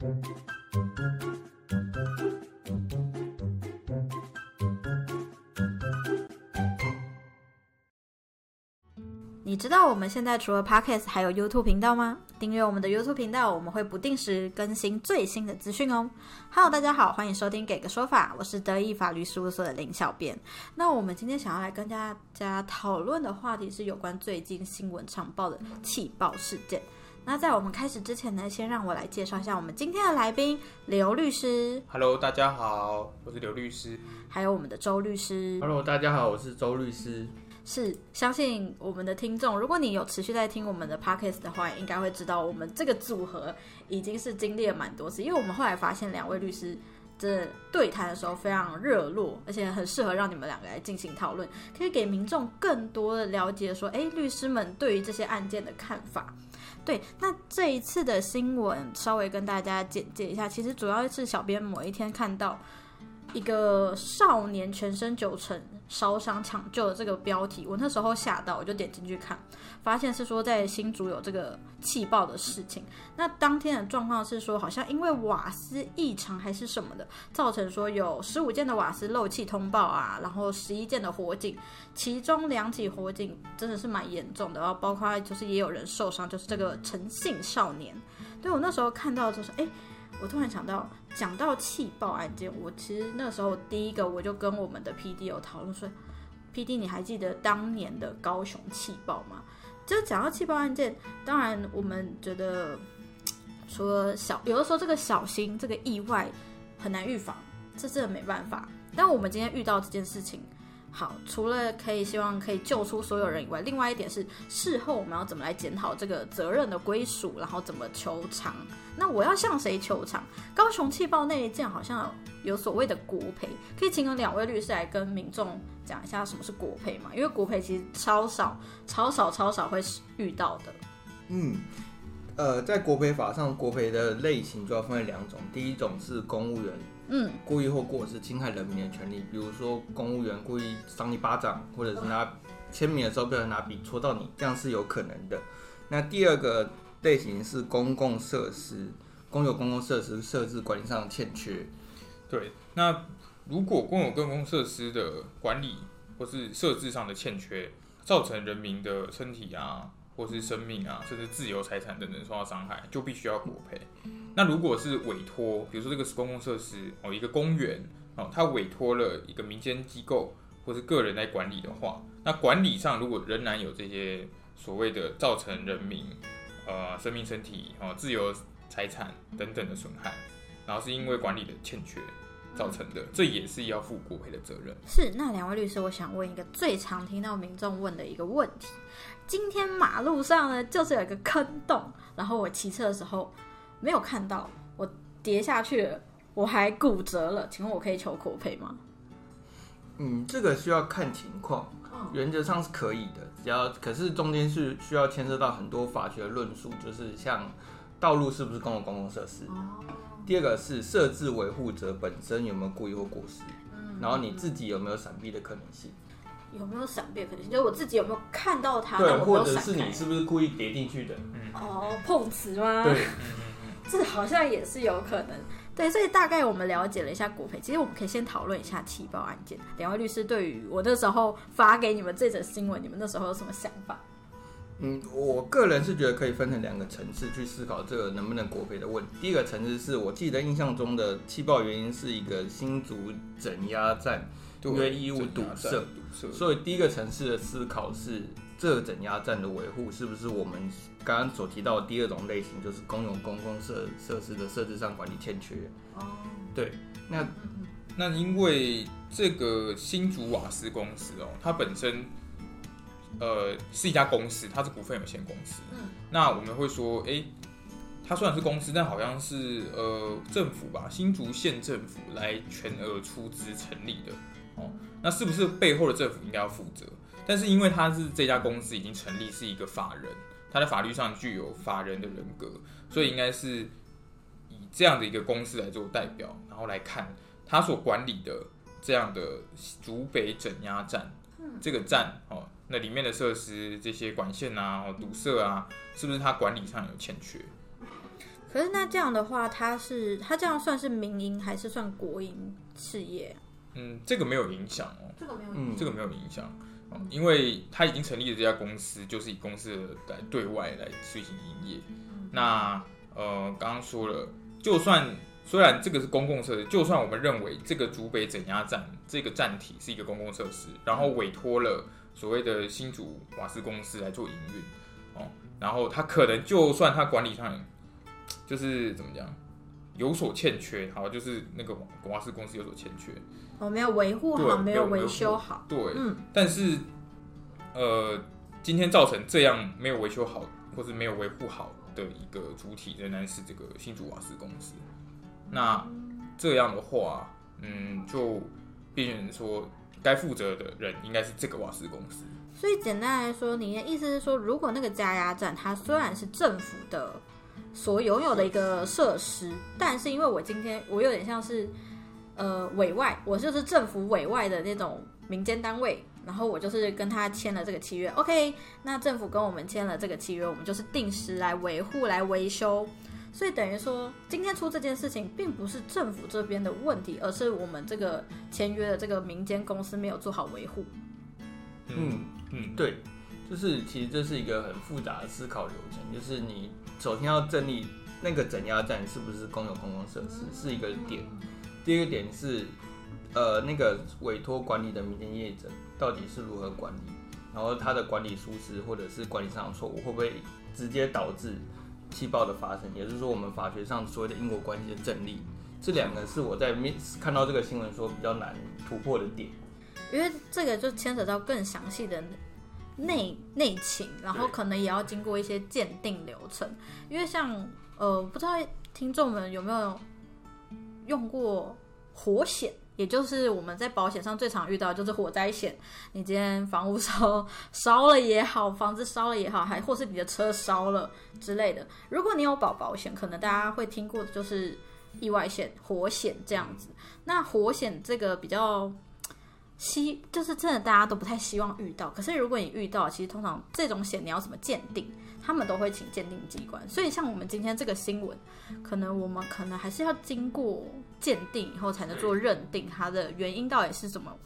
你知道我们现在除了 Podcast 还有 YouTube 频道吗？订阅我们的 YouTube 频道，我们会不定时更新最新的资讯哦。Hello，大家好，欢迎收听《给个说法》，我是德意法律事务所的林小编。那我们今天想要来跟大家讨论的话题是有关最近新闻常报的气爆事件。那在我们开始之前呢，先让我来介绍一下我们今天的来宾刘律师，Hello，大家好，我是刘律师。还有我们的周律师。Hello，大家好，我是周律师。是相信我们的听众，如果你有持续在听我们的 podcast 的话，应该会知道我们这个组合已经是经历了蛮多次，因为我们后来发现两位律师这对谈的时候非常热络，而且很适合让你们两个来进行讨论，可以给民众更多的了解说，哎，律师们对于这些案件的看法。对，那这一次的新闻稍微跟大家简介一下，其实主要是小编某一天看到。一个少年全身九成烧伤抢救的这个标题，我那时候吓到，我就点进去看，发现是说在新竹有这个气爆的事情。那当天的状况是说，好像因为瓦斯异常还是什么的，造成说有十五件的瓦斯漏气通报啊，然后十一件的火警，其中两起火警真的是蛮严重的，然后包括就是也有人受伤，就是这个陈姓少年。对我那时候看到就是，哎。我突然想到，讲到气爆案件，我其实那时候第一个我就跟我们的 P D 有讨论说，P D 你还记得当年的高雄气爆吗？就讲到气爆案件，当然我们觉得除了小，有的时候这个小心这个意外很难预防，这真的没办法。但我们今天遇到这件事情。好，除了可以希望可以救出所有人以外，另外一点是事后我们要怎么来检讨这个责任的归属，然后怎么求偿。那我要向谁求偿？高雄气爆那一件好像有所谓的国赔，可以请两位律师来跟民众讲一下什么是国赔嘛？因为国赔其实超少、超少、超少会遇到的。嗯，呃，在国赔法上，国赔的类型主要分为两种，第一种是公务员嗯故意或过失侵害人民的权利，比如说公务员故意赏你巴掌，或者是拿签名的时候不小心拿笔戳到你，这样是有可能的。那第二个类型是公共设施，公有公共设施设置管理上的欠缺。对，那如果公有公共设施的管理或是设置上的欠缺，造成人民的身体啊，或是生命啊，甚至自由财产等等受到伤害，就必须要国赔。那如果是委托，比如说这个是公共设施哦，一个公园哦，他委托了一个民间机构或是个人来管理的话，那管理上如果仍然有这些所谓的造成人民呃生命、身体哦、自由财产等等的损害，然后是因为管理的欠缺造成的，这也是要负国赔的责任。是，那两位律师，我想问一个最常听到民众问的一个问题：今天马路上呢，就是有一个坑洞，然后我骑车的时候没有看到，我跌下去了，我还骨折了，请问我可以求国赔吗？嗯，这个需要看情况，原则上是可以的，只要可是中间是需要牵涉到很多法学论述，就是像道路是不是公有公共设施，第二个是设置维护者本身有没有故意或过失，然后你自己有没有闪避的可能性，有没有闪避的可能性？就是我自己有没有看到它，对，但我没或者是你是不是故意跌进去的，哦，碰瓷吗？对，这好像也是有可能。对，所以大概我们了解了一下国赔，其实我们可以先讨论一下气爆案件。两位律师对于我那时候发给你们这则新闻，你们那时候有什么想法？嗯，我个人是觉得可以分成两个层次去思考这个能不能国赔的问题。第一个层次是我记得印象中的气爆原因是一个新竹整压站，因为义务堵塞堵塞，所以第一个层次的思考是这个整压站的维护是不是我们刚刚所提到的第二种类型，就是公有公共设设施的设置上管理欠缺。哦，对，那那因为这个新竹瓦斯公司哦，它本身呃是一家公司，它是股份有限公司。嗯，那我们会说，诶，它虽然是公司，但好像是呃政府吧，新竹县政府来全额出资成立的哦。那是不是背后的政府应该要负责？但是因为它是这家公司已经成立，是一个法人，它在法律上具有法人的人格，所以应该是以这样的一个公司来做代表，然后来看他所管理的这样的竹北整压站，这个站哦，那里面的设施这些管线啊、哦堵塞啊，是不是它管理上有欠缺？可是那这样的话，它是它这样算是民营还是算国营事业？嗯，这个没有影响哦，这个没有嗯，这个没有影响。哦因为他已经成立了这家公司，就是以公司的来对外来进行营业。那呃，刚刚说了，就算虽然这个是公共设施，就算我们认为这个竹北整压站这个站体是一个公共设施，然后委托了所谓的新竹瓦斯公司来做营运，哦，然后他可能就算他管理上就是怎么讲有所欠缺，好，就是那个瓦瓦斯公司有所欠缺，哦，没有维护好，没有维修好。对，嗯，但是，呃，今天造成这样没有维修好或是没有维护好的一个主体，仍然是这个新竹瓦斯公司。那这样的话，嗯，就变成说，该负责的人应该是这个瓦斯公司。所以简单来说，你的意思是说，如果那个加压站它虽然是政府的所拥有的一个设施，但是因为我今天我有点像是呃委外，我就是政府委外的那种民间单位，然后我就是跟他签了这个契约。OK，那政府跟我们签了这个契约，我们就是定时来维护、来维修。所以等于说，今天出这件事情，并不是政府这边的问题，而是我们这个签约的这个民间公司没有做好维护。嗯嗯，对，就是其实这是一个很复杂的思考流程，就是你首先要建立那个整压站是不是公有公共设施是一个点，第二个点是呃那个委托管理的民间业者到底是如何管理，然后他的管理疏失或者是管理上的错误会不会直接导致气爆的发生，也就是说我们法学上所谓的因果关系的正立，这两个是我在面看到这个新闻说比较难突破的点。因为这个就牵扯到更详细的内内情，然后可能也要经过一些鉴定流程。因为像呃，不知道听众们有没有用过火险，也就是我们在保险上最常遇到的就是火灾险。你今天房屋烧 烧了也好，房子烧了也好，还或是你的车烧了之类的，如果你有保保险，可能大家会听过的就是意外险、火险这样子。那火险这个比较。希就是真的，大家都不太希望遇到。可是如果你遇到，其实通常这种险你要怎么鉴定，他们都会请鉴定机关。所以像我们今天这个新闻，可能我们可能还是要经过鉴定以后才能做认定，它的原因到底是怎么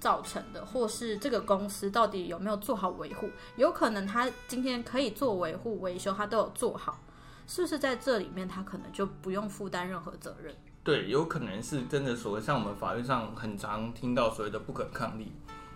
造成的，或是这个公司到底有没有做好维护。有可能他今天可以做维护维修，他都有做好，是不是在这里面他可能就不用负担任何责任？对，有可能是真的所谓像我们法律上很常听到所谓的不可抗力，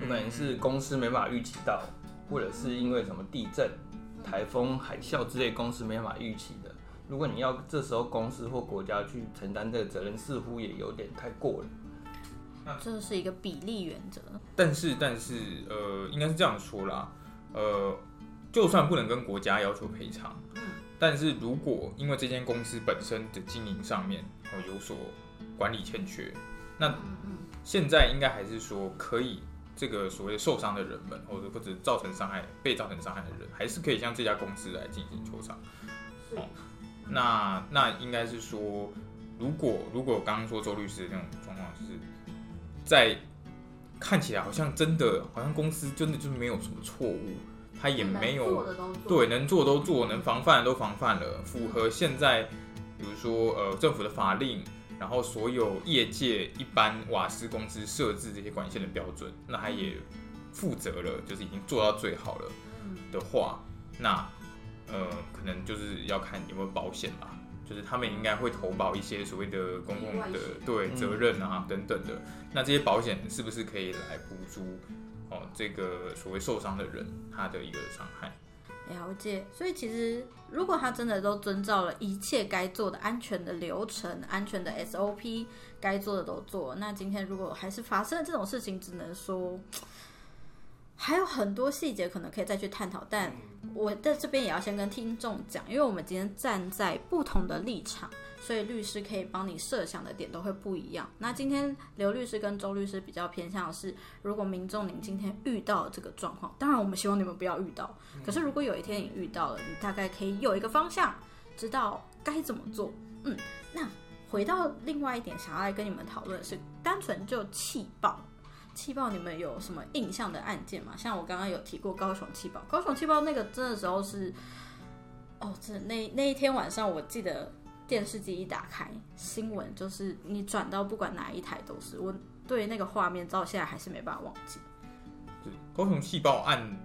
有可能是公司没办法预期到，或者是因为什么地震、台风、海啸之类公司没办法预期的。如果你要这时候公司或国家去承担这个责任，似乎也有点太过了。这是一个比例原则。但是但是呃，应该是这样说啦，呃，就算不能跟国家要求赔偿，但是如果因为这间公司本身的经营上面哦有所管理欠缺，那现在应该还是说可以。这个所谓受伤的人们，或者或者造成伤害、被造成伤害的人，还是可以向这家公司来进行求偿。哦，那那应该是说，如果如果刚刚说周律师的那种状况，就是在看起来好像真的，好像公司真的就是没有什么错误，他也没有对能做都做，能防范的都防范了，符合现在比如说呃政府的法令，然后所有业界一般瓦斯公司设置这些管线的标准，那他也负责了，就是已经做到最好了的话，那呃可能就是要看有没有保险吧。就是他们应该会投保一些所谓的公共的对嗯责任啊等等的，那这些保险是不是可以来补足哦这个所谓受伤的人他的一个伤害？了解，所以其实如果他真的都遵照了一切该做的安全的流程、安全的 SOP，该做的都做，那今天如果还是发生了这种事情，只能说还有很多细节可能可以再去探讨。但我在这边也要先跟听众讲，因为我们今天站在不同的立场，所以律师可以帮你设想的点都会不一样。那今天刘律师跟周律师比较偏向的是，如果民众您今天遇到了这个状况，当然我们希望你们不要遇到。可是如果有一天你遇到了，你大概可以有一个方向，知道该怎么做。嗯，那回到另外一点，想要来跟你们讨论的是，单纯就气爆。气爆，你们有什么印象的案件吗？像我刚刚有提过高雄气爆，高雄气爆那个真的时候是，哦，这那那一天晚上，我记得电视机一打开，新闻就是你转到不管哪一台都是，我对那个画面到现在还是没办法忘记。对，高雄气爆案，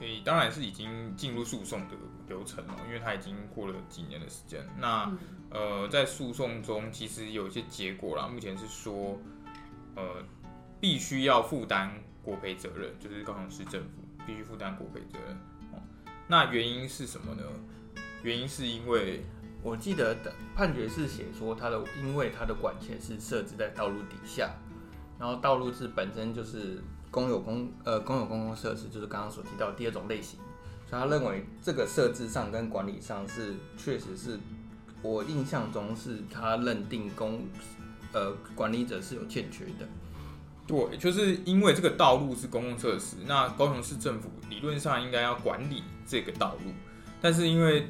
诶、当然是已经进入诉讼的流程了，因为它已经过了几年的时间。那、嗯呃，在诉讼中其实有一些结果啦，目前是说，呃，必须要负担国赔责任，就是高雄市政府必须负担国赔责任。哦，那原因是什么呢？原因是因为我记得的判决是写说，它的因为它的管线是设置在道路底下，然后道路是本身就是公有公呃公有公共设施，就是刚刚所提到第二种类型，所以他认为这个设置上跟管理上是确实是我印象中是他认定公呃管理者是有欠缺的。对，就是因为这个道路是公共设施，那高雄市政府理论上应该要管理这个道路，但是因为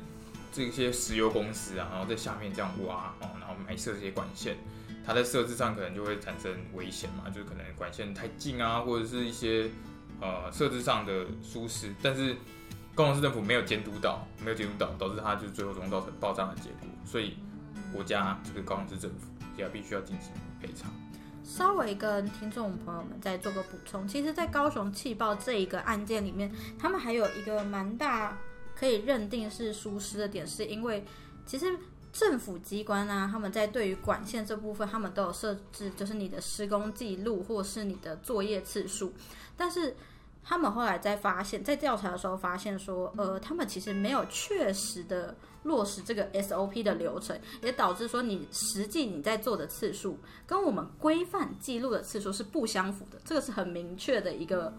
这些石油公司啊，然后在下面这样挖哦，然后埋设这些管线，它在设置上可能就会产生危险嘛，就是可能管线太近啊，或者是一些呃设置上的疏失，但是高雄市政府没有监督到，没有监督到，导致它就最后总造成爆炸的结果，所以国家这个高雄市政府也必须要进行赔偿。稍微跟听众朋友们再做个补充，其实，在高雄气爆这一个案件里面，他们还有一个蛮大可以认定是疏失的点，是因为其实政府机关啊，他们在对于管线这部分，他们都有设置，就是你的施工记录或是你的作业次数，但是。他们后来在发现，在调查的时候发现说，呃，他们其实没有确实的落实这个 SOP 的流程，也导致说你实际你在做的次数跟我们规范记录的次数是不相符的，这个是很明确的一个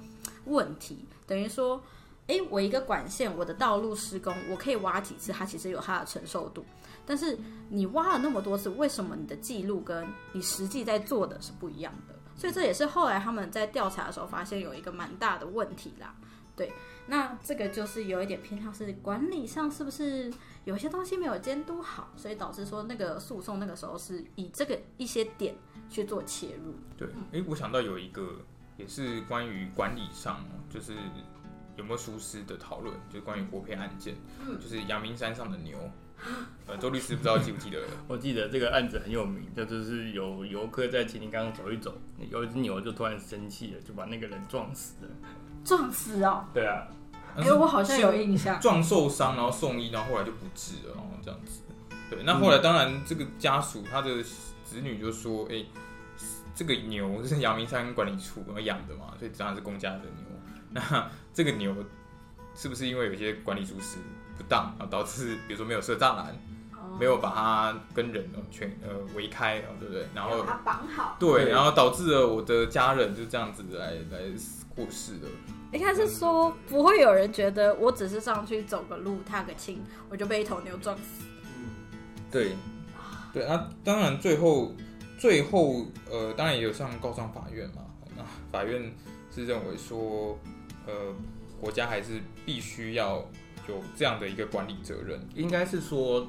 问题。等于说，诶，我一个管线，我的道路施工，我可以挖几次，它其实有它的承受度。但是你挖了那么多次，为什么你的记录跟你实际在做的是不一样的？所以这也是后来他们在调查的时候发现有一个蛮大的问题啦。对，那这个就是有一点偏向是管理上是不是有些东西没有监督好，所以导致说那个诉讼那个时候是以这个一些点去做切入。对，哎，我想到有一个也是关于管理上哦，就是有没有疏失的讨论，就是关于国赔案件，就是阳明山上的牛。呃，周律师不知道记不记得？我记得这个案子很有名，这就是有游客在前天刚刚走一走，有一只牛就突然生气了，就把那个人撞死了。撞死哦！对啊，哎、我好像有印象。撞受伤，然后送医，然后后来就不治了，然后这样子。对，那后来当然这个家属他的子女就说，哎、这个牛是阳明山管理处养的嘛，所以当然是公家的牛。那这个牛是不是因为有些管理疏失不当啊，导致比如说没有设栅栏，没有把它跟人哦全呃围开哦，对不对？然后它绑好。对，对然后导致了我的家人就这样子来来过世了。应该是说不会有人觉得我只是上去走个路踏个青，我就被一头牛撞死。对，对那，当然最后最后呃，当然也有上告上法院嘛。那法院是认为说，呃，国家还是必须要有这样的一个管理责任。应该是说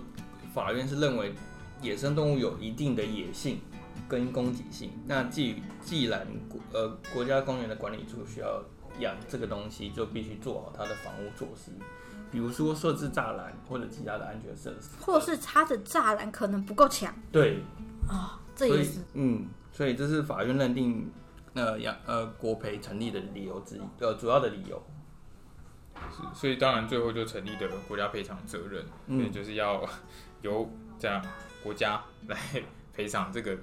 法院是认为野生动物有一定的野性跟攻击性，那既既然国呃国家公园的管理处需要养这个东西，就必须做好它的防护措施，比如说设置栅栏或者其他的安全设施，或者是它的栅栏可能不够强。对，啊、这所以也是嗯，所以这是法院认定呃养呃国赔成立的理由之一，呃主要的理由。是，所以当然最后就成立的国家赔偿责任，嗯。所以就是要 由这样国家来 赔偿这个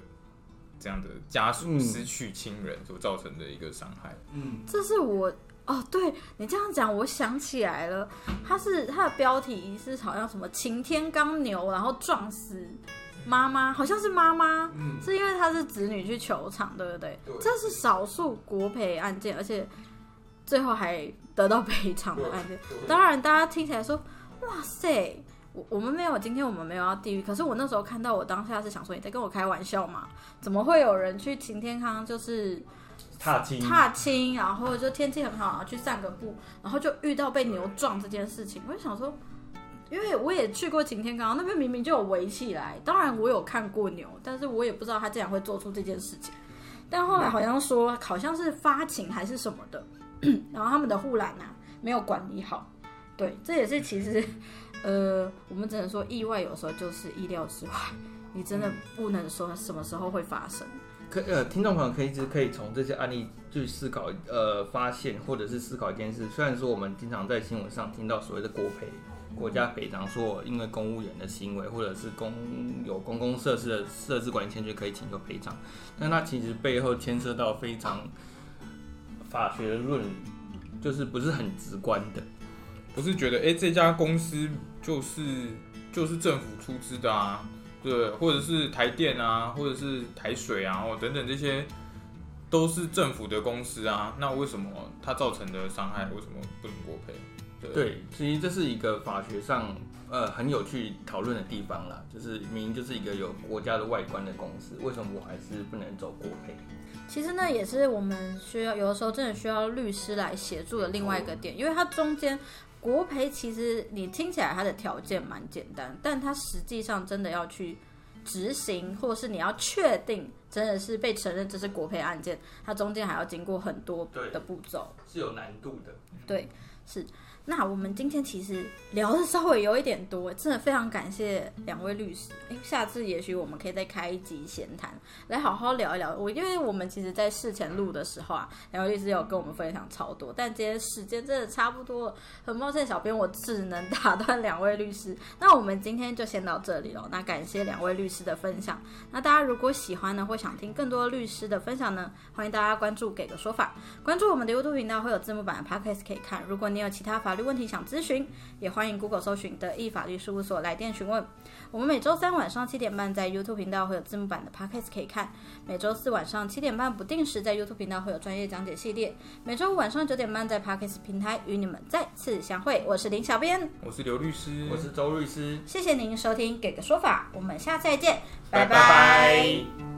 这样的家属嗯失去亲人所造成的一个伤害。嗯，这是我哦，对你这样讲，我想起来了，它是它的标题是好像什么晴天刚牛，然后撞死妈妈，好像是妈妈，嗯是因为他是子女去球场，对不对？对这是少数国赔案件，而且最后还得到赔偿的案件。当然，大家听起来说，哇塞。我我们没有，今天我们没有要地狱。可是我那时候看到，我当下是想说，你在跟我开玩笑吗？怎么会有人去晴天康就是踏青，踏青，然后就天气很好，然后去散个步，然后就遇到被牛撞这件事情，我就想说，因为我也去过晴天岗，那边明明就有围起来，当然我有看过牛，但是我也不知道他竟然会做出这件事情。但后来好像说，好像是发情还是什么的，然后他们的护栏啊没有管理好，对，这也是其实呃，我们只能说意外有时候就是意料之外，你真的不能说什么时候会发生。可呃，听众朋友可以一直可以从这些案例去思考，呃，发现或者是思考一件事。虽然说我们经常在新闻上听到所谓的国赔，国家赔偿说因为公务员的行为或者是公有公共设施的设置管理欠缺可以请求赔偿，但它其实背后牵涉到非常法学的论，就是不是很直观的。不是觉得哎、诶这家公司就是就是政府出资的啊，对，或者是台电啊，或者是台水啊，哦等等这些都是政府的公司啊，那为什么它造成的伤害为什么不能国赔？对，对，其实这是一个法学上呃很有趣讨论的地方啦，就是明明就是一个有国家的外观的公司，为什么我还是不能走国赔？其实呢，也是我们需要有的时候真的需要律师来协助的另外一个点，因为它中间国培其实你听起来它的条件蛮简单，但它实际上真的要去执行，或者是你要确定真的是被承认这是国培案件，它中间还要经过很多的步骤。是有难度的。对，是。那我们今天其实聊的稍微有一点多，真的非常感谢两位律师。诶，下次也许我们可以再开一集闲谈，来好好聊一聊。我因为我们其实，在事前录的时候啊，两位律师有跟我们分享超多，但今天时间真的差不多了，很抱歉，小编我只能打断两位律师。那我们今天就先到这里了。那感谢两位律师的分享。那大家如果喜欢呢，或想听更多律师的分享呢，欢迎大家关注“给个说法”，关注我们的 YouTube 频道会有字幕版的 Podcast 可以看。如果你有其他法问题想咨询，也欢迎 Google 搜寻德意法律事务所来电询问。我们每周三晚上七点半在 YouTube 频道会有字幕版的 Podcast 可以看，每周四晚上七点半不定时在 YouTube 频道会有专业讲解系列，每周五晚上九点半在 Podcast 平台与你们再次相会。我是林小编，我是刘律师，我是周律师，谢谢您收听《给个说法》，我们下次再见，拜。拜拜